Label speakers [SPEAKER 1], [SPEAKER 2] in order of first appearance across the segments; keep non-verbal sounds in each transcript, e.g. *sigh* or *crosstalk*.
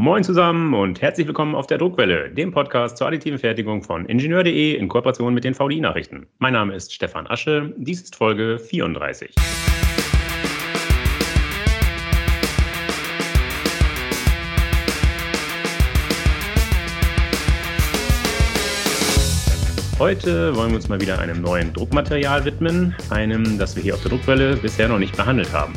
[SPEAKER 1] Moin zusammen und herzlich willkommen auf der Druckwelle, dem Podcast zur additiven Fertigung von Ingenieur.de in Kooperation mit den VDI-Nachrichten. Mein Name ist Stefan Asche, dies ist Folge 34. Heute wollen wir uns mal wieder einem neuen Druckmaterial widmen, einem, das wir hier auf der Druckwelle bisher noch nicht behandelt haben.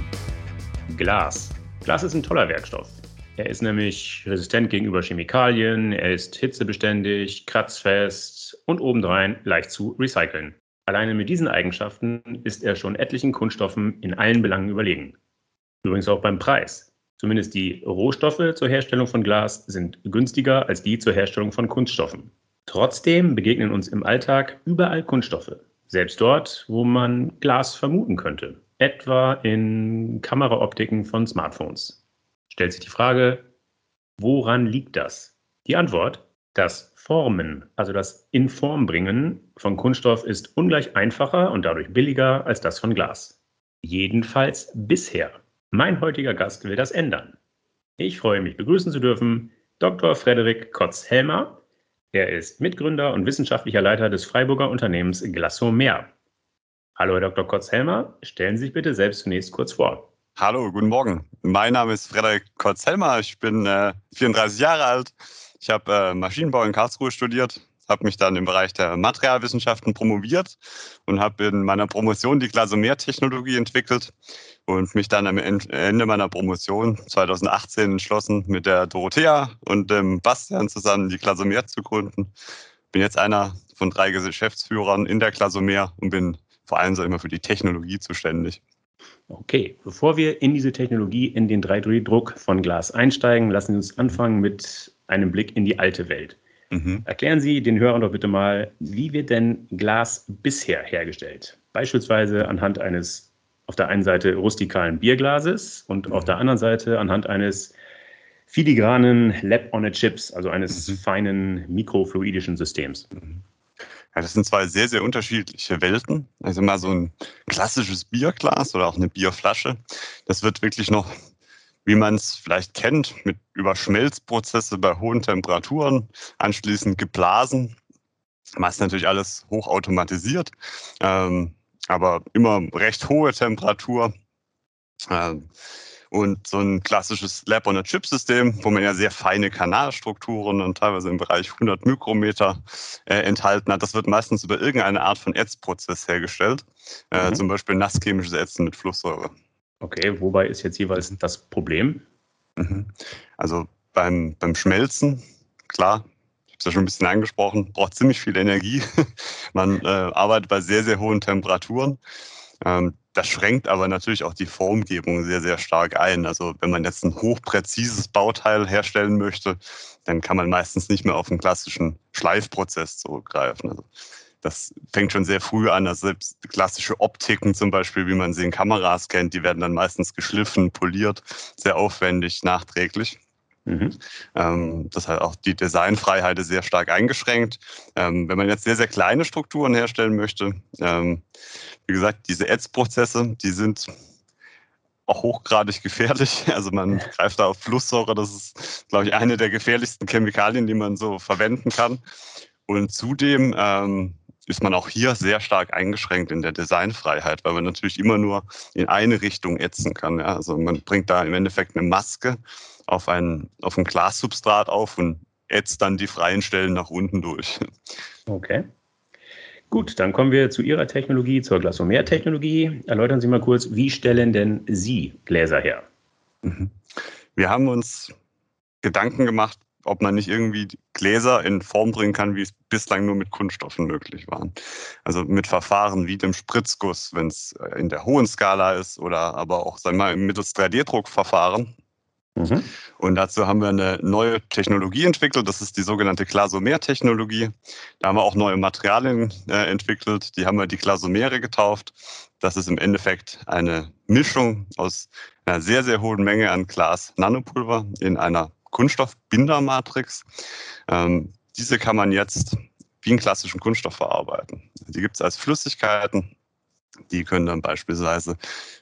[SPEAKER 1] Glas. Glas ist ein toller Werkstoff. Er ist nämlich resistent gegenüber Chemikalien, er ist hitzebeständig, kratzfest und obendrein leicht zu recyceln. Alleine mit diesen Eigenschaften ist er schon etlichen Kunststoffen in allen Belangen überlegen. Übrigens auch beim Preis. Zumindest die Rohstoffe zur Herstellung von Glas sind günstiger als die zur Herstellung von Kunststoffen. Trotzdem begegnen uns im Alltag überall Kunststoffe, selbst dort, wo man Glas vermuten könnte, etwa in Kameraoptiken von Smartphones. Stellt sich die Frage, woran liegt das? Die Antwort, das Formen, also das Informbringen von Kunststoff ist ungleich einfacher und dadurch billiger als das von Glas. Jedenfalls bisher. Mein heutiger Gast will das ändern. Ich freue mich begrüßen zu dürfen Dr. Frederik Kotz-Helmer, er ist Mitgründer und wissenschaftlicher Leiter des Freiburger Unternehmens Glassomer. Hallo, Herr Dr. Kotz-Helmer. Stellen Sie sich bitte selbst zunächst kurz vor.
[SPEAKER 2] Hallo, guten Morgen. Mein Name ist Frederik Kotz-Helmer. Ich bin äh, 34 Jahre alt. Ich habe äh, Maschinenbau in Karlsruhe studiert, habe mich dann im Bereich der Materialwissenschaften promoviert und habe in meiner Promotion die Glasomer-Technologie entwickelt und mich dann am Ende meiner Promotion 2018 entschlossen, mit der Dorothea und dem Bastian zusammen die Klasomer zu gründen. Bin jetzt einer von drei Geschäftsführern in der Klasomer und bin vor allem so immer für die Technologie zuständig.
[SPEAKER 1] Okay, bevor wir in diese Technologie, in den 3D-Druck von Glas einsteigen, lassen Sie uns anfangen mit einem Blick in die alte Welt. Mhm. Erklären Sie den Hörern doch bitte mal, wie wird denn Glas bisher hergestellt? Beispielsweise anhand eines auf der einen Seite rustikalen Bierglases und mhm. auf der anderen Seite anhand eines filigranen Lab-on-a-Chips, also eines mhm. feinen mikrofluidischen Systems.
[SPEAKER 2] Ja, das sind zwei sehr, sehr unterschiedliche Welten. Also mal so ein klassisches Bierglas oder auch eine Bierflasche. Das wird wirklich noch, wie man es vielleicht kennt, mit Überschmelzprozesse bei hohen Temperaturen anschließend geblasen. Meist natürlich alles hochautomatisiert. Ähm, aber immer recht hohe Temperatur. Ähm, und so ein klassisches Lab-on-a-Chip-System, wo man ja sehr feine Kanalstrukturen und teilweise im Bereich 100 Mikrometer äh, enthalten hat, das wird meistens über irgendeine Art von Ätzprozess hergestellt. Äh, mhm. Zum Beispiel nasschemisches Ätzen mit Flusssäure.
[SPEAKER 1] Okay, wobei ist jetzt jeweils das Problem?
[SPEAKER 2] Mhm. Also beim, beim Schmelzen, klar, es ja schon ein bisschen angesprochen, braucht ziemlich viel Energie. *laughs* Man äh, arbeitet bei sehr, sehr hohen Temperaturen. Ähm, das schränkt aber natürlich auch die Formgebung sehr, sehr stark ein. Also wenn man jetzt ein hochpräzises Bauteil herstellen möchte, dann kann man meistens nicht mehr auf einen klassischen Schleifprozess zurückgreifen. Also das fängt schon sehr früh an. Also selbst klassische Optiken zum Beispiel, wie man sie in Kameras kennt, die werden dann meistens geschliffen, poliert, sehr aufwendig, nachträglich. Mhm. Ähm, das hat auch die Designfreiheit ist sehr stark eingeschränkt. Ähm, wenn man jetzt sehr, sehr kleine Strukturen herstellen möchte, ähm, wie gesagt, diese Ätzprozesse, die sind auch hochgradig gefährlich. *laughs* Also man greift da auf Flusssäure, das ist, glaube ich, eine der gefährlichsten Chemikalien, die man so verwenden kann. Und zudem ähm, ist man auch hier sehr stark eingeschränkt in der Designfreiheit, weil man natürlich immer nur in eine Richtung ätzen kann. Ja? Also man bringt da im Endeffekt eine Maske auf ein, auf ein Glassubstrat auf und ätzt dann die freien Stellen nach unten durch.
[SPEAKER 1] Okay. Gut, dann kommen wir zu Ihrer Technologie, zur Glasomer-Technologie. Erläutern Sie mal kurz, wie stellen denn Sie Gläser her?
[SPEAKER 2] Mhm. Wir haben uns Gedanken gemacht, ob man nicht irgendwie Gläser in Form bringen kann, wie es bislang nur mit Kunststoffen möglich war. Also mit Verfahren wie dem Spritzguss, wenn es in der hohen Skala ist, oder aber auch sagen wir mal, mittels 3D-Druckverfahren, Mhm. Und dazu haben wir eine neue Technologie entwickelt, das ist die sogenannte Glasomer-Technologie. Da haben wir auch neue Materialien äh, entwickelt, die haben wir die Glasomere getauft. Das ist im Endeffekt eine Mischung aus einer sehr, sehr hohen Menge an Glas-Nanopulver in einer Kunststoffbindermatrix. Ähm, diese kann man jetzt wie einen klassischen Kunststoff verarbeiten. Die gibt es als Flüssigkeiten Die können dann beispielsweise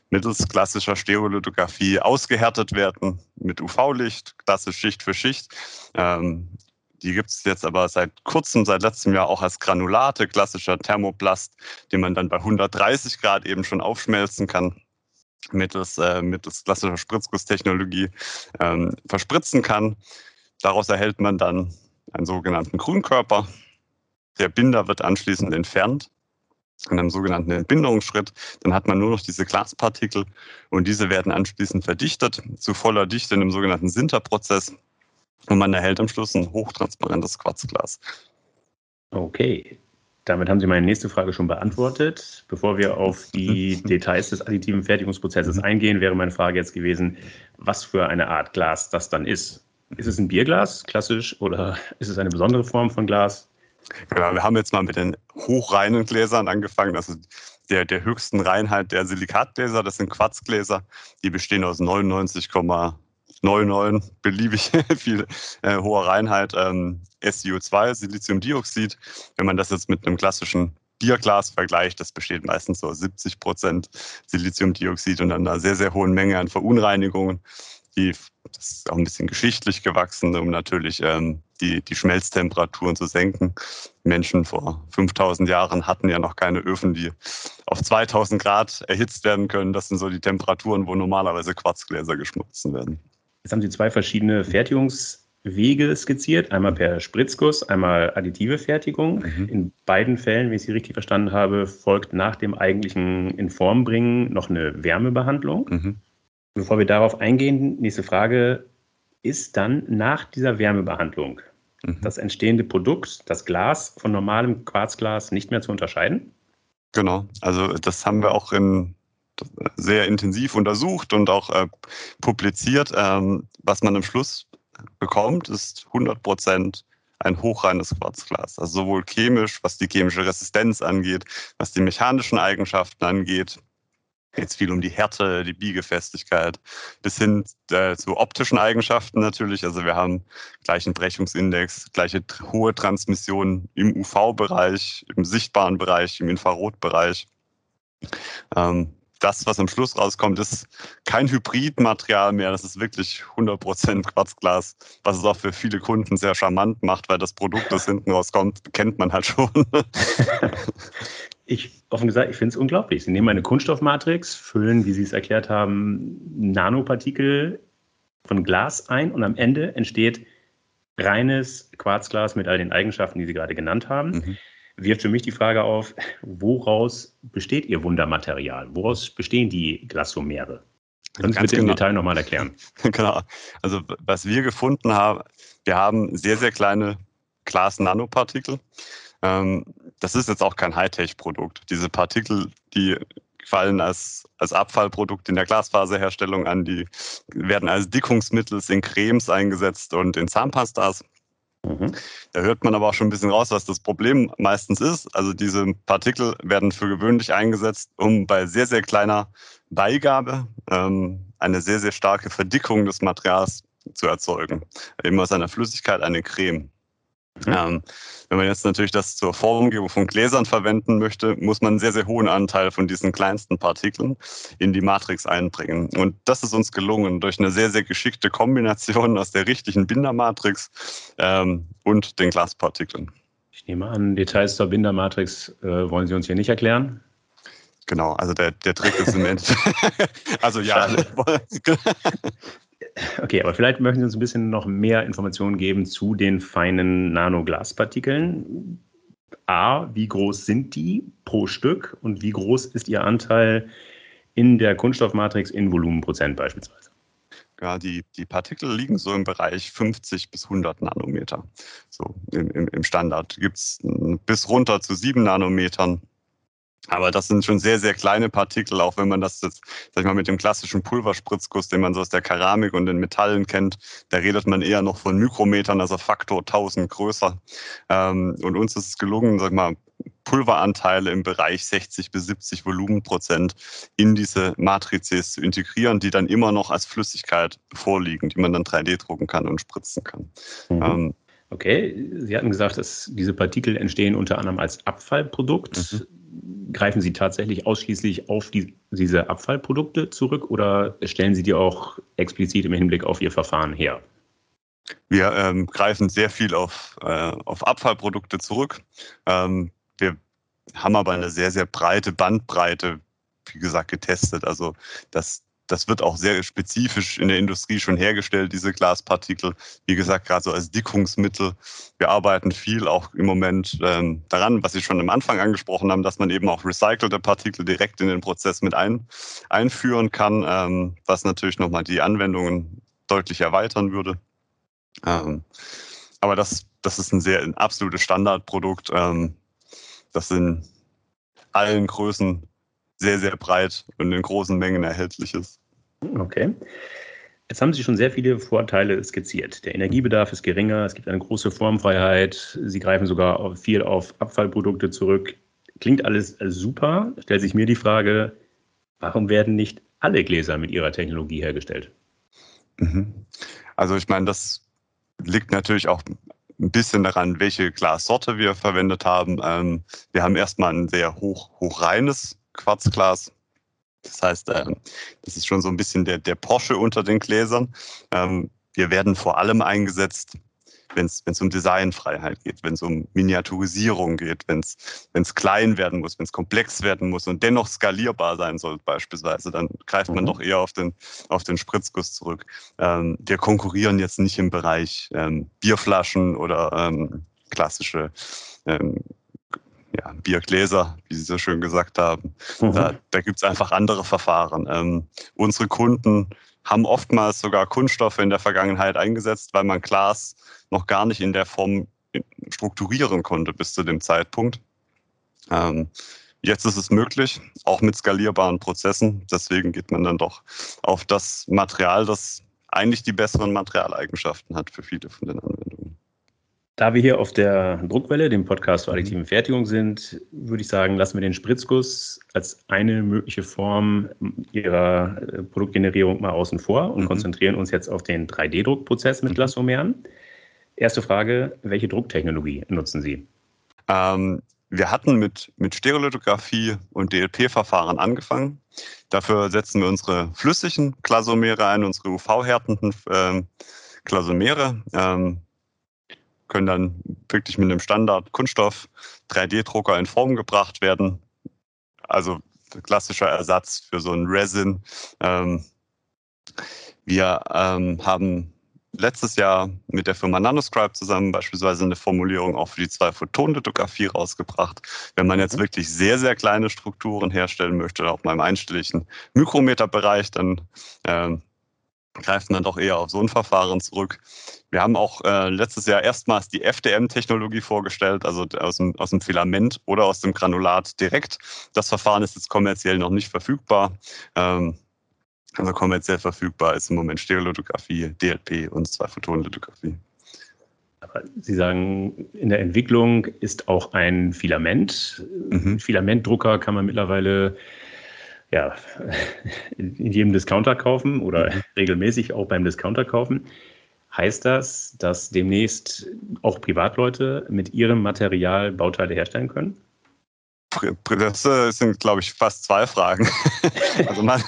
[SPEAKER 2] mittels klassischer Stereolithografie ausgehärtet werden mit UV-Licht, klassisch Schicht für Schicht. Ähm, die gibt es jetzt aber seit kurzem, seit letztem Jahr auch als Granulate, klassischer Thermoplast, den man dann bei 130 Grad eben schon aufschmelzen kann mittels, äh, mittels klassischer Spritzgusstechnologie ähm, verspritzen kann. Daraus erhält man dann einen sogenannten Grünkörper. Der Binder wird anschließend entfernt in einem sogenannten Entbinderungsschritt. Dann hat man nur noch diese Glaspartikel und diese werden anschließend verdichtet zu voller Dichte in einem sogenannten Sinterprozess und man erhält am Schluss ein hochtransparentes Quarzglas.
[SPEAKER 1] Okay, damit haben Sie meine nächste Frage schon beantwortet. Bevor wir auf die *laughs* Details des additiven Fertigungsprozesses mhm. eingehen, wäre meine Frage jetzt gewesen, was für eine Art Glas das dann ist. Ist es ein Bierglas, klassisch, oder ist es eine besondere Form von Glas?
[SPEAKER 2] Genau, wir haben jetzt mal mit den hochreinen Gläsern angefangen, also der, der höchsten Reinheit der Silikatgläser, das sind Quarzgläser, die bestehen aus 99,99 beliebig *laughs* viel äh, hoher Reinheit ähm, SiO2, Siliziumdioxid. Wenn man das jetzt mit einem klassischen Bierglas vergleicht, das besteht meistens so 70 Prozent Siliziumdioxid und einer sehr, sehr hohen Menge an Verunreinigungen die, das ist auch ein bisschen geschichtlich gewachsen, um natürlich ähm, die, die Schmelztemperaturen zu senken. Menschen vor 5000 Jahren hatten ja noch keine Öfen, die auf 2000 Grad erhitzt werden können. Das sind so die Temperaturen, wo normalerweise Quarzgläser geschmolzen werden.
[SPEAKER 1] Jetzt haben Sie zwei verschiedene Fertigungswege skizziert, einmal per Spritzguss, einmal additive Fertigung. Mhm. In beiden Fällen, wenn ich Sie richtig verstanden habe, folgt nach dem eigentlichen Informbringen noch eine Wärmebehandlung. Mhm. Bevor wir darauf eingehen, nächste Frage. Ist dann nach dieser Wärmebehandlung mhm. das entstehende Produkt, das Glas, von normalem Quarzglas nicht mehr zu unterscheiden?
[SPEAKER 2] Genau, also das haben wir auch in, sehr intensiv untersucht und auch äh, publiziert. Ähm, was man am Schluss bekommt, ist 100 Prozent ein hochreines Quarzglas. Also sowohl chemisch, was die chemische Resistenz angeht, was die mechanischen Eigenschaften angeht, jetzt viel um die Härte, die Biegefestigkeit, bis hin äh, zu optischen Eigenschaften natürlich. Also wir haben gleichen Brechungsindex, gleiche hohe Transmission im UV-Bereich, im sichtbaren Bereich, im Infrarotbereich. Ähm, das, was am Schluss rauskommt, ist kein Hybridmaterial mehr. Das ist wirklich 100% Quarzglas, was es auch für viele Kunden sehr charmant macht, weil das Produkt, das hinten rauskommt, kennt man halt schon. *laughs*
[SPEAKER 1] ich, offen gesagt, ich finde es unglaublich. Sie nehmen eine Kunststoffmatrix, füllen, wie Sie es erklärt haben, Nanopartikel von Glas ein und am Ende entsteht reines Quarzglas mit all den Eigenschaften, die Sie gerade genannt haben. Mhm wirft für mich die Frage auf, woraus besteht Ihr Wundermaterial? Woraus bestehen die Glasomere? Können Sie bitte genau. im Detail nochmal erklären? *laughs*
[SPEAKER 2] Genau. Also was wir gefunden haben, wir haben sehr, sehr kleine Glas-Nanopartikel. Ähm, das ist jetzt auch kein Hightech-Produkt. Diese Partikel, die fallen als, als Abfallprodukt in der Glasfaserherstellung an, die werden als Dickungsmittel in Cremes eingesetzt und in Zahnpastas. Mhm. Da hört man aber auch schon ein bisschen raus, was das Problem meistens ist. Also diese Partikel werden für gewöhnlich eingesetzt, um bei sehr, sehr kleiner Beigabe ähm, eine sehr, sehr starke Verdickung des Materials zu erzeugen. Eben aus einer Flüssigkeit eine Creme. Mhm. Ähm, wenn man jetzt natürlich das zur Formgebung von Gläsern verwenden möchte, muss man einen sehr, sehr hohen Anteil von diesen kleinsten Partikeln in die Matrix einbringen. Und das ist uns gelungen durch eine sehr, sehr geschickte Kombination aus der richtigen Bindermatrix ähm, und den Glaspartikeln.
[SPEAKER 1] Ich nehme an, Details zur Bindermatrix äh, wollen Sie uns hier nicht erklären.
[SPEAKER 2] Genau, also der, der Trick ist im Endeffekt. *laughs* also ja. *laughs*
[SPEAKER 1] Okay, aber vielleicht möchten Sie uns ein bisschen noch mehr Informationen geben zu den feinen Nanoglaspartikeln. A, wie groß sind die pro Stück und wie groß ist Ihr Anteil in der Kunststoffmatrix in Volumenprozent beispielsweise?
[SPEAKER 2] Ja, die, die Partikel liegen so im Bereich 50 bis 100 Nanometer. So im, im, im Standard gibt es bis runter zu 7 Nanometern. Aber das sind schon sehr, sehr kleine Partikel, auch wenn man das jetzt, sag ich mal, mit dem klassischen Pulverspritzguss, den man so aus der Keramik und den Metallen kennt, da redet man eher noch von Mikrometern, also Faktor 1000 größer. Ähm, und uns ist es gelungen, sag ich mal, Pulveranteile im Bereich 60 bis 70 Volumenprozent in diese Matrizes zu integrieren, die dann immer noch als Flüssigkeit vorliegen, die man dann 3D drucken kann und spritzen kann. Mhm.
[SPEAKER 1] Okay, Sie hatten gesagt, dass diese Partikel entstehen unter anderem als Abfallprodukt. Mhm greifen Sie tatsächlich ausschließlich auf die, diese Abfallprodukte zurück oder stellen Sie die auch explizit im Hinblick auf Ihr Verfahren her?
[SPEAKER 2] Wir ähm, greifen sehr viel auf, äh, auf Abfallprodukte zurück. Ähm, wir haben aber eine sehr, sehr breite Bandbreite, wie gesagt, getestet. Also das, das wird auch sehr spezifisch in der Industrie schon hergestellt, diese Glaspartikel. Wie gesagt, gerade so als Dickungsmittel. Wir arbeiten viel auch im Moment ähm, daran, was Sie schon am Anfang angesprochen haben, dass man eben auch recycelte Partikel direkt in den Prozess mit ein, einführen kann, ähm, was natürlich nochmal die Anwendungen deutlich erweitern würde. Ähm, aber das, das ist ein sehr ein absolutes Standardprodukt, ähm, das in allen Größen sehr, sehr breit und in großen Mengen erhältlich ist.
[SPEAKER 1] Okay. Jetzt haben Sie schon sehr viele Vorteile skizziert. Der Energiebedarf ist geringer, es gibt eine große Formfreiheit, Sie greifen sogar viel auf Abfallprodukte zurück. Klingt alles super. Stellt sich mir die Frage, warum werden nicht alle Gläser mit Ihrer Technologie hergestellt?
[SPEAKER 2] Mhm. Also ich meine, das liegt natürlich auch ein bisschen daran, welche Glassorte wir verwendet haben. Ähm, wir haben erstmal ein sehr hoch, hochreines Quarzglas. Das heißt, ähm, das ist schon so ein bisschen der, der Porsche unter den Gläsern. Ähm, wir werden vor allem eingesetzt wenn es um Designfreiheit geht, wenn es um Miniaturisierung geht, wenn es klein werden muss, wenn es komplex werden muss und dennoch skalierbar sein soll beispielsweise, dann greift man mhm. doch eher auf den, auf den Spritzguss zurück. Ähm, wir konkurrieren jetzt nicht im Bereich ähm, Bierflaschen oder ähm, klassische ähm, ja, Biergläser, wie Sie so schön gesagt haben. Mhm. Da, da gibt es einfach andere Verfahren. Ähm, unsere Kunden haben oftmals sogar Kunststoffe in der Vergangenheit eingesetzt, weil man Glas noch gar nicht in der Form strukturieren konnte bis zu dem Zeitpunkt. Ähm, jetzt ist es möglich, auch mit skalierbaren Prozessen. Deswegen geht man dann doch auf das Material, das eigentlich die besseren Materialeigenschaften hat für viele von den Anwendungen.
[SPEAKER 1] Da wir hier auf der Druckwelle, dem Podcast zur additiven Fertigung sind, würde ich sagen, lassen wir den Spritzguss als eine mögliche Form Ihrer äh, Produktgenerierung mal außen vor und mhm. konzentrieren uns jetzt auf den 3D-Druckprozess mit mhm. Glasomeren. Erste Frage, welche Drucktechnologie nutzen Sie?
[SPEAKER 2] Ähm, wir hatten mit, mit Stereolithografie und DLP-Verfahren angefangen. Dafür setzen wir unsere flüssigen Glasomere ein, unsere UV-härtenden äh, Glasomere. Ähm, können dann wirklich mit einem Standard-Kunststoff 3D-Drucker in Form gebracht werden. Also klassischer Ersatz für so ein Resin. Ähm, wir ähm, haben letztes Jahr mit der Firma Nanoscribe zusammen beispielsweise eine Formulierung auch für die Zwei-Photon-Lithografie rausgebracht. Wenn man jetzt mhm. wirklich sehr, sehr kleine Strukturen herstellen möchte, auch mal im einstelligen Mikrometerbereich, dann äh, greift man doch eher auf so ein Verfahren zurück. Wir haben auch äh, letztes Jahr erstmals die FDM-Technologie vorgestellt, also aus dem, aus dem Filament oder aus dem Granulat direkt. Das Verfahren ist jetzt kommerziell noch nicht verfügbar. Ähm, also kommerziell verfügbar ist im Moment Stereolithografie, DLP und Zwei-Photonen-Lithografie.
[SPEAKER 1] Aber Sie sagen, in der Entwicklung ist auch ein Filament. Mhm. Filamentdrucker kann man mittlerweile ja, in jedem Discounter kaufen oder mhm. regelmäßig auch beim Discounter kaufen. Heißt das, dass demnächst auch Privatleute mit ihrem Material Bauteile herstellen können?
[SPEAKER 2] Das äh, sind, glaube ich, fast zwei Fragen. *laughs* also man,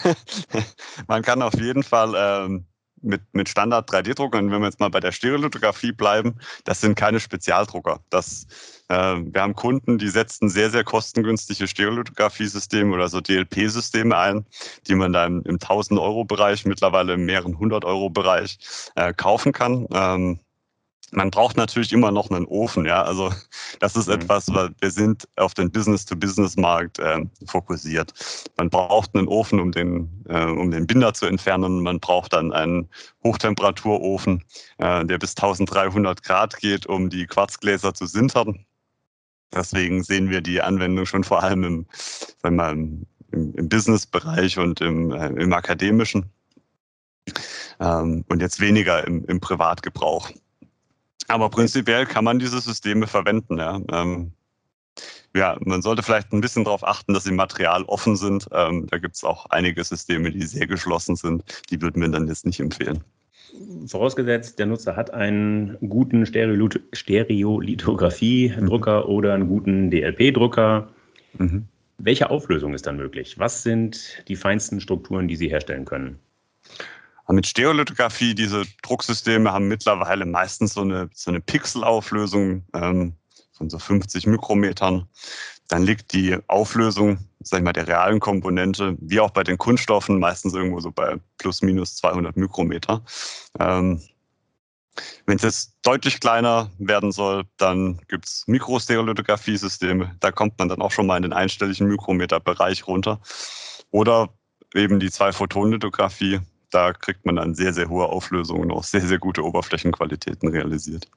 [SPEAKER 2] *laughs* man kann auf jeden Fall ähm, mit, mit Standard 3D-Druckern, wenn wir jetzt mal bei der Stereolithografie bleiben, das sind keine Spezialdrucker. Das, äh, wir haben Kunden, die setzen sehr, sehr kostengünstige Stereolithografie-Systeme oder so DLP-Systeme ein, die man dann im 1000-Euro-Bereich, mittlerweile im mehreren 100-Euro-Bereich äh, kaufen kann. Ähm, man braucht natürlich immer noch einen Ofen, ja. Also das ist mhm. etwas, weil wir sind auf den Business-to-Business-Markt äh, fokussiert. Man braucht einen Ofen, um den, äh, um den Binder zu entfernen. Man braucht dann einen Hochtemperaturofen, äh, der bis 1300 Grad geht, um die Quarzgläser zu sintern. Deswegen sehen wir die Anwendung schon vor allem im, sagen wir mal, im, im Business-Bereich und im, äh, im akademischen ähm, und jetzt weniger im, im Privatgebrauch. Aber prinzipiell kann man diese Systeme verwenden. Ja. Ähm, ja, man sollte vielleicht ein bisschen darauf achten, dass sie materialoffen sind. Ähm, da gibt es auch einige Systeme, die sehr geschlossen sind. Die würden wir dann jetzt nicht empfehlen.
[SPEAKER 1] Vorausgesetzt, der Nutzer hat einen guten Stereolithografie-Drucker mhm. oder einen guten DLP-Drucker. Mhm. Welche Auflösung ist dann möglich? Was sind die feinsten Strukturen, die Sie herstellen können?
[SPEAKER 2] Mit Stereolithografie, diese Drucksysteme haben mittlerweile meistens so eine, so eine Pixelauflösung ähm, von so 50 Mikrometern. Dann liegt die Auflösung, sag ich mal, der realen Komponente, wie auch bei den Kunststoffen, meistens irgendwo so bei plus minus 200 Mikrometer. Ähm, wenn es jetzt deutlich kleiner werden soll, dann gibt es Mikrostereolithografie-Systeme. Da kommt man dann auch schon mal in den einstelligen Mikrometer-Bereich runter. Oder eben die Zwei-Photon-Lithografie. Da kriegt man dann sehr, sehr hohe Auflösungen und auch sehr, sehr gute Oberflächenqualitäten realisiert.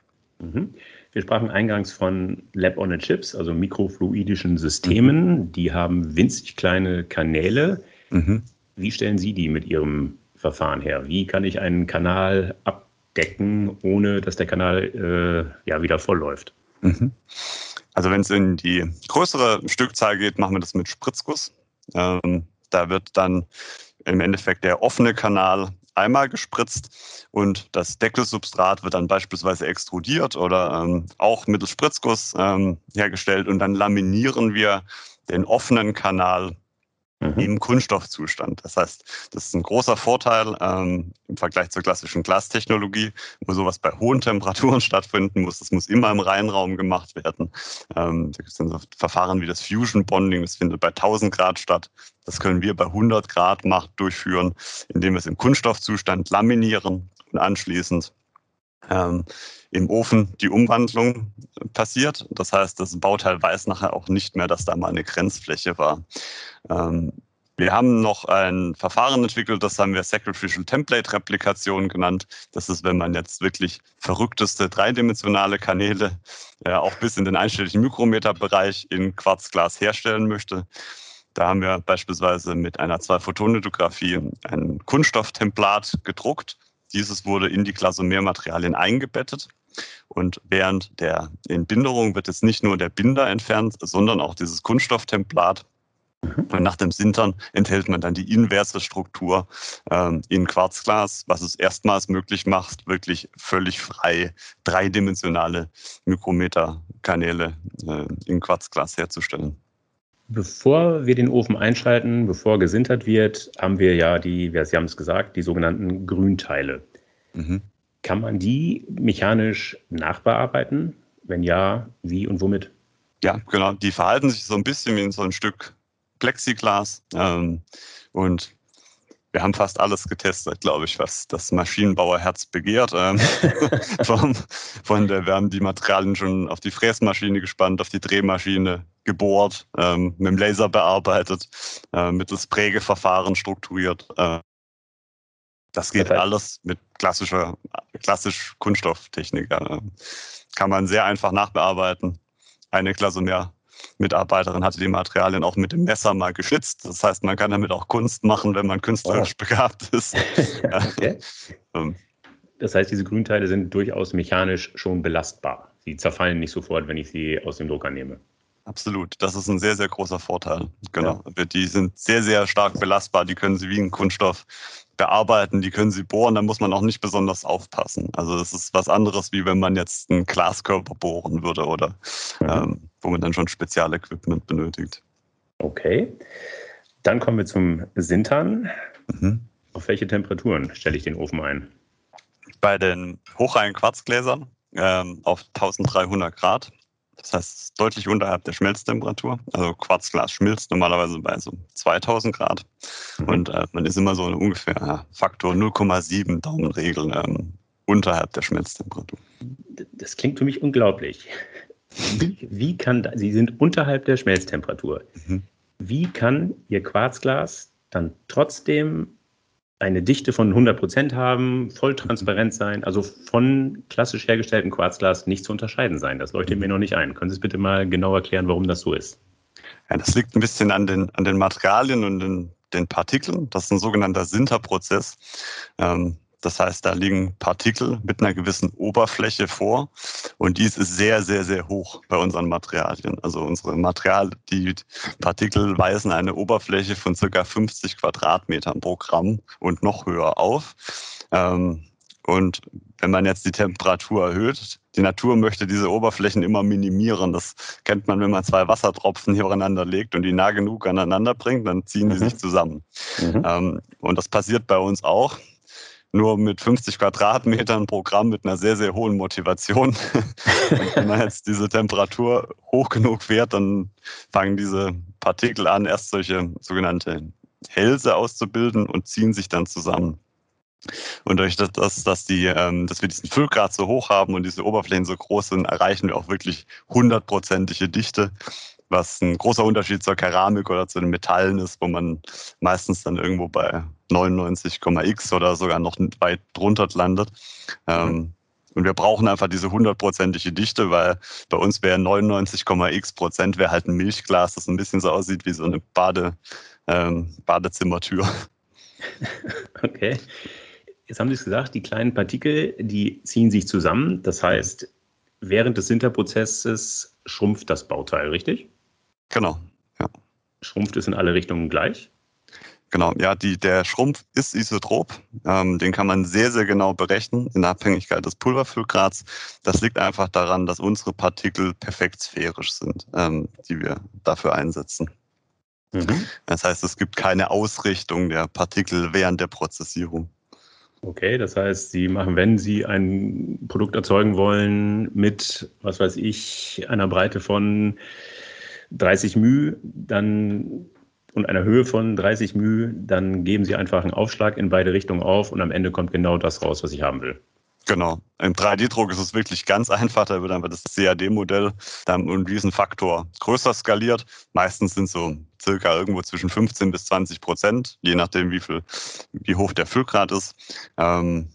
[SPEAKER 1] Mhm. Wir sprachen eingangs von Lab-on-a-Chips, also mikrofluidischen Systemen. Mhm. Die haben winzig kleine Kanäle. Mhm. Wie stellen Sie die mit Ihrem Verfahren her? Wie kann ich einen Kanal abdecken, ohne dass der Kanal äh, ja wieder vollläuft? Mhm.
[SPEAKER 2] Also wenn es in die größere Stückzahl geht, machen wir das mit Spritzguss. Ähm, da wird dann im Endeffekt der offene Kanal einmal gespritzt und das Deckelsubstrat wird dann beispielsweise extrudiert oder ähm, auch mittels Spritzguss ähm, hergestellt und dann laminieren wir den offenen Kanal mhm. im Kunststoffzustand. Das heißt, das ist ein großer Vorteil ähm, im Vergleich zur klassischen Glastechnologie, wo sowas bei hohen Temperaturen *laughs* stattfinden muss. Das muss immer im Reinraum gemacht werden. Ähm, da gibt es dann so Verfahren wie das Fusion Bonding, das findet bei 1000 Grad statt. Das können wir bei 100 Grad Macht durchführen, indem wir es im Kunststoffzustand laminieren und anschließend ähm, im Ofen die Umwandlung passiert. Das heißt, das Bauteil weiß nachher auch nicht mehr, dass da mal eine Grenzfläche war. Ähm, wir haben noch ein Verfahren entwickelt, das haben wir Sacrificial Template Replikation genannt. Das ist, wenn man jetzt wirklich verrückteste dreidimensionale Kanäle äh, auch bis in den einstelligen Mikrometerbereich in Quarzglas herstellen möchte. Da haben wir beispielsweise mit einer Zwei-Photon-Lithografie ein Kunststofftemplat gedruckt. Dieses wurde in die Klasomermaterialien eingebettet. Und während der Entbinderung wird jetzt nicht nur der Binder entfernt, sondern auch dieses Kunststofftemplat. Mhm. Und nach dem Sintern enthält man dann die inverse Struktur ähm, in Quarzglas, was es erstmals möglich macht, wirklich völlig frei dreidimensionale Mikrometerkanäle äh, in Quarzglas herzustellen.
[SPEAKER 1] Bevor wir den Ofen einschalten, bevor gesintert wird, haben wir ja die, Sie haben es gesagt, die sogenannten Grünteile. Mhm. Kann man die mechanisch nachbearbeiten? Wenn ja, wie und womit?
[SPEAKER 2] Ja, genau. Die verhalten sich so ein bisschen wie in so ein Stück Plexiglas. Ähm, und wir haben fast alles getestet, glaube ich, was das Maschinenbauerherz begehrt. Ähm, *laughs* von, von der, wir haben die Materialien schon auf die Fräsmaschine gespannt, auf die Drehmaschine gebohrt, ähm, mit dem Laser bearbeitet, äh, mittels Prägeverfahren strukturiert. Äh, das geht okay. alles mit klassischer, klassisch Kunststofftechnik. Äh, kann man sehr einfach nachbearbeiten. Eine Klasse mehr Mitarbeiterin hatte die Materialien auch mit dem Messer mal geschnitzt. Das heißt, man kann damit auch Kunst machen, wenn man künstlerisch oh. begabt ist. *laughs* okay.
[SPEAKER 1] Ähm. Das heißt, diese Grünteile sind durchaus mechanisch schon belastbar. Sie zerfallen nicht sofort, wenn ich sie aus dem Drucker nehme.
[SPEAKER 2] Absolut. Das ist ein sehr, sehr großer Vorteil. Genau. Ja. Die sind sehr, sehr stark belastbar. Die können Sie wie ein Kunststoff bearbeiten, die können Sie bohren. Da muss man auch nicht besonders aufpassen. Also das ist was anderes, wie wenn man jetzt einen Glaskörper bohren würde oder mhm. ähm, wo man dann schon Spezialequipment benötigt.
[SPEAKER 1] Okay. Dann kommen wir zum Sintern. Mhm. Auf welche Temperaturen stelle ich den Ofen ein?
[SPEAKER 2] Bei den hochreinen Quarzgläsern ähm, auf 1300 Grad. Das heißt, deutlich unterhalb der Schmelztemperatur. Also Quarzglas schmilzt normalerweise bei so 2000 Grad. Mhm. Und äh, man ist immer so ungefähr ja, Faktor 0,7 Daumenregel ähm, unterhalb der Schmelztemperatur.
[SPEAKER 1] Das klingt für mich unglaublich. Wie, wie kann, Sie sind unterhalb der Schmelztemperatur. Mhm. Wie kann Ihr Quarzglas dann trotzdem eine Dichte von 100 Prozent haben, voll transparent sein, also von klassisch hergestelltem Quarzglas nicht zu unterscheiden sein? Das leuchtet mir noch nicht ein. Können Sie es bitte mal genau erklären, warum das so ist?
[SPEAKER 2] Ja, das liegt ein bisschen an den, an den Materialien und den, den Partikeln. Das ist ein sogenannter Sinterprozess. Ähm, das heißt, da liegen Partikel mit einer gewissen Oberfläche vor und dies ist sehr, sehr, sehr hoch bei unseren Materialien. Also unsere Material, die Partikel weisen eine Oberfläche von circa 50 Quadratmetern pro Gramm und noch höher auf. Ähm, Und wenn man jetzt die Temperatur erhöht, die Natur möchte diese Oberflächen immer minimieren. Das kennt man, wenn man zwei Wassertropfen übereinander legt und die nah genug aneinander bringt, dann ziehen die mhm. sich zusammen. Mhm. Ähm, und das passiert bei uns auch nur mit 50 Quadratmetern Programm mit einer sehr, sehr hohen Motivation. *laughs* wenn man jetzt diese Temperatur hoch genug fährt, dann fangen diese Partikel an, erst solche sogenannte Hälse auszubilden und ziehen sich dann zusammen. Und durch das, dass, dass, die, ähm, dass wir diesen Füllgrad so hoch haben und diese Oberflächen so groß sind, erreichen wir auch wirklich hundertprozentige Dichte was ein großer Unterschied zur Keramik oder zu den Metallen ist, wo man meistens dann irgendwo bei 99,x oder sogar noch weit drunter landet. Ähm, und wir brauchen einfach diese hundertprozentige Dichte, weil bei uns wäre 99,x Prozent wäre halt ein Milchglas, das ein bisschen so aussieht wie so eine Bade, ähm, Badezimmertür. *laughs*
[SPEAKER 1] Okay. Jetzt haben Sie es gesagt, die kleinen Partikel, die ziehen sich zusammen. Das heißt, während des Sinterprozesses schrumpft das Bauteil, richtig?
[SPEAKER 2] Genau. Ja.
[SPEAKER 1] Schrumpft es in alle Richtungen gleich?
[SPEAKER 2] Genau, ja, die, der Schrumpf ist isotrop. Ähm, den kann man sehr, sehr genau berechnen in Abhängigkeit des Pulverfüllgrads. Das liegt einfach daran, dass unsere Partikel perfekt sphärisch sind, ähm, die wir dafür einsetzen. Mhm. Das heißt, es gibt keine Ausrichtung der Partikel während der Prozessierung.
[SPEAKER 1] Okay, das heißt, Sie machen, wenn Sie ein Produkt erzeugen wollen mit, was weiß ich, einer Breite von 30 μ dann und einer Höhe von 30 μ, dann geben Sie einfach einen Aufschlag in beide Richtungen auf und am Ende kommt genau das raus, was ich haben will.
[SPEAKER 2] Genau. Im 3D-Druck ist es wirklich ganz einfach. Da wird einfach das CAD-Modell dann um diesen Faktor größer skaliert. Meistens sind so circa irgendwo zwischen 15 bis 20 Prozent, je nachdem, wie viel, wie hoch der Füllgrad ist. Ähm,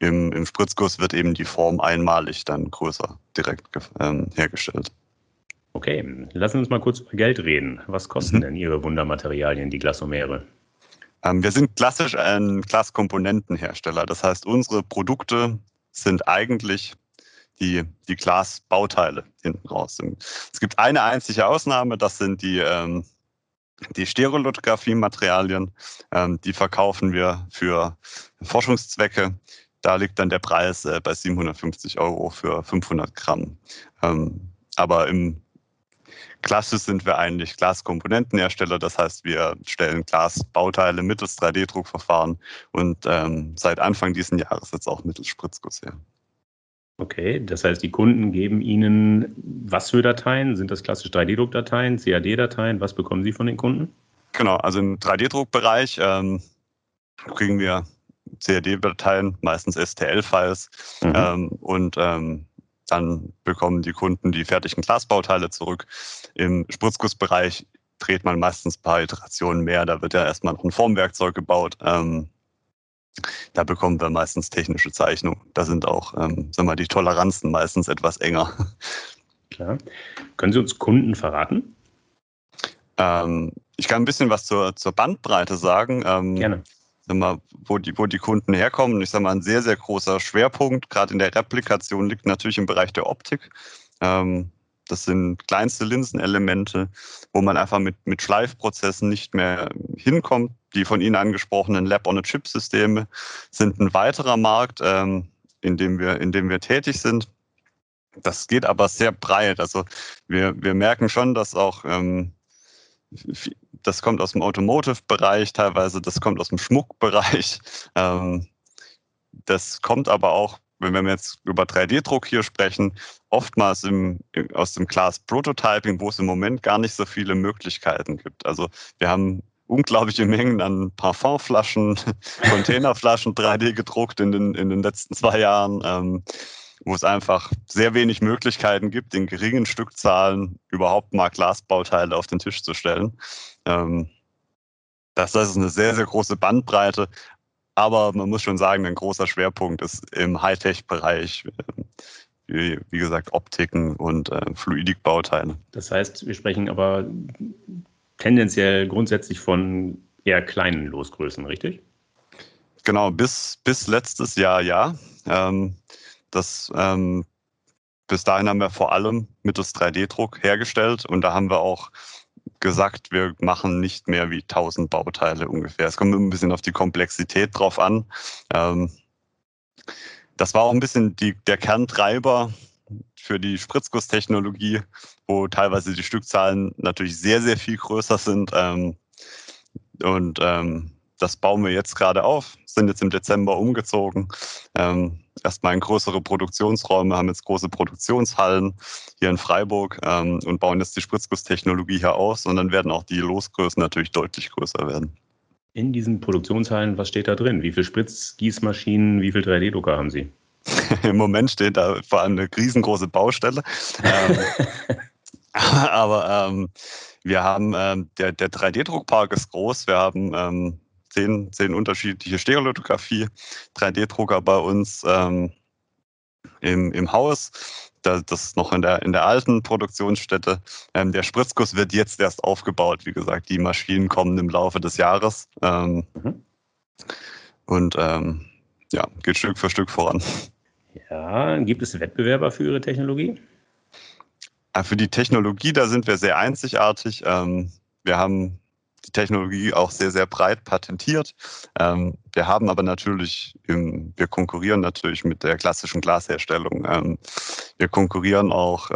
[SPEAKER 2] im, Im Spritzguss wird eben die Form einmalig dann größer direkt ähm, hergestellt.
[SPEAKER 1] Okay, lassen wir uns mal kurz über Geld reden. Was kosten mhm. denn Ihre Wundermaterialien, die Glasomere?
[SPEAKER 2] Ähm, wir sind klassisch ein Glaskomponentenhersteller. Das heißt, unsere Produkte sind eigentlich die, die Glasbauteile hinten raus. Es gibt eine einzige Ausnahme, das sind die, ähm, die Stereolithografie-Materialien. Ähm, die verkaufen wir für Forschungszwecke. Da liegt dann der Preis äh, bei 750 Euro für 500 Gramm. Ähm, aber im Klassisch sind wir eigentlich Glaskomponentenhersteller, das heißt, wir stellen Glasbauteile mittels 3D-Druckverfahren und ähm, seit Anfang dieses Jahres jetzt auch mittels Spritzguss her.
[SPEAKER 1] Okay, das heißt, die Kunden geben Ihnen was für Dateien? Sind das klassisch 3D-Druckdateien, CAD-Dateien? Was bekommen Sie von den Kunden?
[SPEAKER 2] Genau, also im 3D-Druckbereich ähm, kriegen wir CAD-Dateien, meistens STL-Files mhm. ähm, und ähm, dann bekommen die Kunden die fertigen Glasbauteile zurück. Im Spritzgussbereich dreht man meistens ein paar Iterationen mehr. Da wird ja erstmal noch ein Formwerkzeug gebaut. Ähm, da bekommen wir meistens technische Zeichnungen. Da sind auch, ähm, sagen wir, die Toleranzen meistens etwas enger.
[SPEAKER 1] Klar. Können Sie uns Kunden verraten?
[SPEAKER 2] Ähm, ich kann ein bisschen was zur, zur Bandbreite sagen. Ähm,
[SPEAKER 1] Gerne
[SPEAKER 2] sag mal, wo die, wo die Kunden herkommen. Ich sage mal, ein sehr, sehr großer Schwerpunkt, gerade in der Replikation, liegt natürlich im Bereich der Optik. Ähm, das sind kleinste Linsenelemente, wo man einfach mit, mit Schleifprozessen nicht mehr hinkommt. Die von Ihnen angesprochenen Lab-on-a-Chip-Systeme sind ein weiterer Markt, ähm, in, dem wir, in dem wir tätig sind. Das geht aber sehr breit. Also wir, wir merken schon, dass auch ähm, das kommt aus dem Automotive-Bereich teilweise, das kommt aus dem Schmuckbereich. *laughs* Ähm, das kommt aber auch, wenn wir jetzt über 3D-Druck hier sprechen, oftmals im, aus dem Class Prototyping, wo es im Moment gar nicht so viele Möglichkeiten gibt. Also wir haben unglaubliche Mengen an Parfumflaschen, *laughs* Containerflaschen 3D gedruckt in den, in den letzten zwei Jahren. Ähm, wo es einfach sehr wenig Möglichkeiten gibt, in geringen Stückzahlen überhaupt mal Glasbauteile auf den Tisch zu stellen. Ähm, das, das ist eine sehr, sehr große Bandbreite. Aber man muss schon sagen, ein großer Schwerpunkt ist im Hightech-Bereich, äh, wie, wie, gesagt, Optiken und äh, Fluidikbauteile.
[SPEAKER 1] Das heißt, wir sprechen aber tendenziell grundsätzlich von eher kleinen Losgrößen, richtig?
[SPEAKER 2] Genau, bis, bis letztes Jahr ja. Ähm, das ähm, bis dahin haben wir vor allem mittels 3D-Druck hergestellt und da haben wir auch gesagt, wir machen nicht mehr wie 1000 Bauteile ungefähr. Es kommt ein bisschen auf die Komplexität drauf an. Ähm, Das war auch ein bisschen die, der Kerntreiber für die Spritzgusstechnologie, wo teilweise die Stückzahlen natürlich sehr, sehr viel größer sind. Ähm, und ähm, das bauen wir jetzt gerade auf, sind jetzt im Dezember umgezogen. Ähm, erstmal in größere Produktionsräume, haben jetzt große Produktionshallen hier in Freiburg ähm, und bauen jetzt die Spritzgusstechnologie hier aus und dann werden auch die Losgrößen natürlich deutlich größer werden.
[SPEAKER 1] In diesen Produktionshallen, was steht da drin? Wie viele Spritzgießmaschinen, wie viele 3D-Drucker haben Sie? *laughs*
[SPEAKER 2] Im Moment steht da vor allem eine riesengroße Baustelle. ähm, *laughs* aber ähm, wir haben, ähm, der, der 3D-Druckpark ist groß. Wir haben ähm, zehn, zehn unterschiedliche Stereolithografie, 3D-Drucker bei uns ähm, im, im Haus. Das ist noch in der, in der alten Produktionsstätte. Ähm, der Spritzguss wird jetzt erst aufgebaut. Wie gesagt, die Maschinen kommen im Laufe des Jahres. Ähm, mhm. Und ähm, ja, geht Stück für Stück voran.
[SPEAKER 1] Ja, gibt es Wettbewerber für Ihre Technologie?
[SPEAKER 2] Für die Technologie, da sind wir sehr einzigartig. Ähm, wir haben die Technologie auch sehr, sehr breit patentiert. Ähm, wir haben aber natürlich, wir konkurrieren natürlich mit der klassischen Glasherstellung. Ähm, wir konkurrieren auch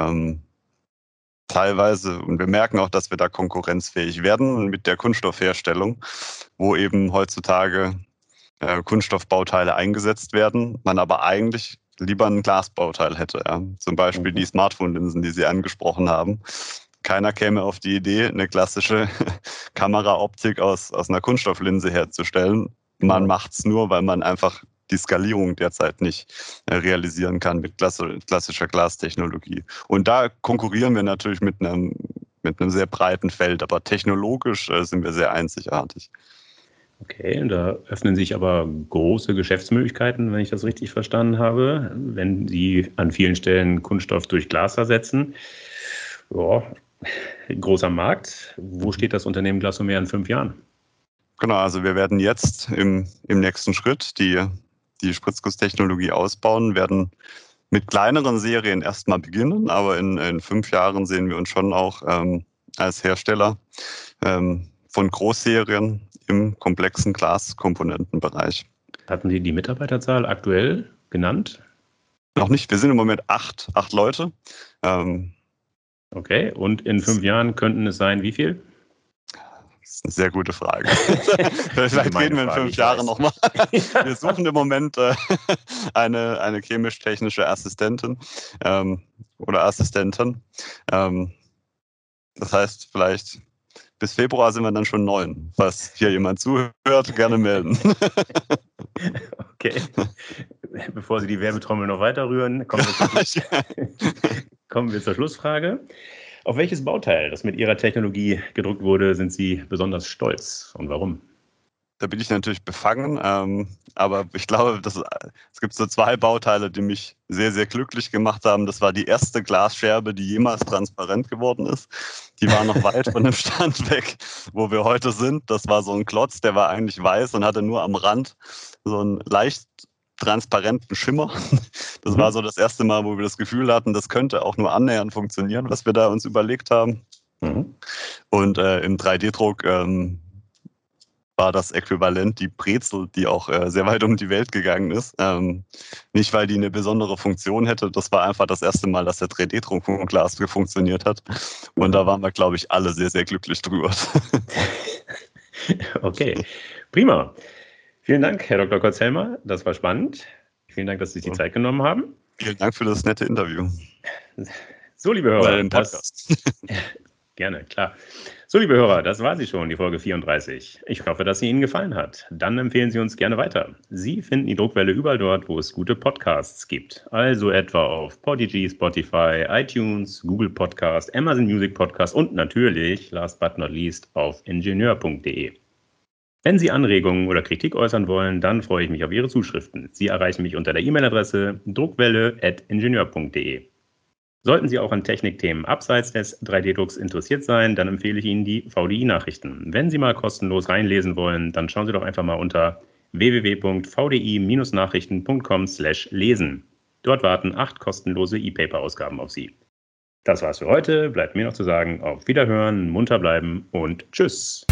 [SPEAKER 2] teilweise und wir merken auch, dass wir da konkurrenzfähig werden mit der Kunststoffherstellung, wo eben heutzutage äh, Kunststoffbauteile eingesetzt werden, man aber eigentlich lieber ein Glasbauteil hätte. Ja. Zum Beispiel mhm. die Smartphone-Linsen, die Sie angesprochen haben. Keiner käme auf die Idee, eine klassische *laughs* Kameraoptik aus, aus einer Kunststofflinse herzustellen. Man macht es nur, weil man einfach die Skalierung derzeit nicht äh, realisieren kann mit klassischer Glastechnologie. Und da konkurrieren wir natürlich mit einem, mit einem sehr breiten Feld, aber technologisch äh, sind wir sehr einzigartig.
[SPEAKER 1] Okay, da öffnen sich aber große Geschäftsmöglichkeiten, wenn ich das richtig verstanden habe, wenn Sie an vielen Stellen Kunststoff durch Glas ersetzen. Ja, großer Markt. Wo steht das Unternehmen Glasomer in fünf Jahren?
[SPEAKER 2] Genau, also wir werden jetzt im, im nächsten Schritt die, die Spritzgusstechnologie ausbauen, werden mit kleineren Serien erstmal beginnen, aber in, in fünf Jahren sehen wir uns schon auch ähm, als Hersteller ähm, von Großserien im komplexen Glaskomponentenbereich.
[SPEAKER 1] Hatten Sie die Mitarbeiterzahl aktuell genannt?
[SPEAKER 2] Noch nicht. Wir sind im Moment acht, acht Leute.
[SPEAKER 1] Ähm, okay, und in fünf Jahren könnten es sein, wie viel?
[SPEAKER 2] Das ist eine sehr gute Frage. *laughs* *laughs* Vielleicht reden wir in fünf Jahren nochmal. *laughs* Wir suchen im Moment äh, eine, eine chemisch-technische Assistentin ähm, oder Assistentin. Ähm, das heißt, vielleicht bis Februar sind wir dann schon neun. Falls hier jemand zuhört, gerne melden.
[SPEAKER 1] okay. Bevor Sie die Werbetrommel noch weiter rühren, kommen wir, kommen wir zur Schlussfrage. Auf welches Bauteil, das mit Ihrer Technologie gedruckt wurde, sind Sie besonders stolz und warum?
[SPEAKER 2] da bin ich natürlich befangen. Ähm, aber ich glaube, dass, es gibt so zwei Bauteile, die mich sehr, sehr glücklich gemacht haben. Das war die erste Glasscherbe, die jemals transparent geworden ist. Die war noch weit von dem Stand *laughs* weg, wo wir heute sind. Das war so ein Klotz, der war eigentlich weiß und hatte nur am Rand so einen leicht transparenten Schimmer. *laughs* Das war mhm. so das erste Mal, wo wir das Gefühl hatten, das könnte auch nur annähernd funktionieren, was wir da uns überlegt haben. Mhm. Und äh, im 3D-Druck ähm, war das Äquivalent die Brezel, die auch äh, sehr weit um die Welt gegangen ist. Ähm, nicht, weil die eine besondere Funktion hätte, das war einfach das erste Mal, dass der 3D-Druck von Glas funktioniert hat. Und da waren wir, glaube ich, alle sehr, sehr glücklich drüber. *laughs*
[SPEAKER 1] okay, prima. Vielen Dank, Herr Dr. Kotzhelmer. Das war spannend. Vielen Dank, dass Sie sich die Zeit genommen haben.
[SPEAKER 2] Vielen Dank für das nette Interview.
[SPEAKER 1] So, liebe Hörer. Das, *laughs* gerne, klar. So, liebe Hörer, das war sie schon, die Folge 34. Ich hoffe, dass sie Ihnen gefallen hat. Dann empfehlen Sie uns gerne weiter. Sie finden die Druckwelle überall dort, wo es gute Podcasts gibt. Also etwa auf Podigy, Spotify, iTunes, Google Podcast, Amazon Music Podcast und natürlich, last but not least, auf ingenieur.de. Wenn Sie Anregungen oder Kritik äußern wollen, dann freue ich mich auf Ihre Zuschriften. Sie erreichen mich unter der E-Mail-Adresse druckwelle.ingenieur.de. Sollten Sie auch an Technikthemen abseits des 3D-Drucks interessiert sein, dann empfehle ich Ihnen die VDI-Nachrichten. Wenn Sie mal kostenlos reinlesen wollen, dann schauen Sie doch einfach mal unter www.vdi-nachrichten.com/lesen. Dort warten acht kostenlose E-Paper-Ausgaben auf Sie. Das war's für heute. Bleibt mir noch zu sagen, auf Wiederhören, munter bleiben und tschüss.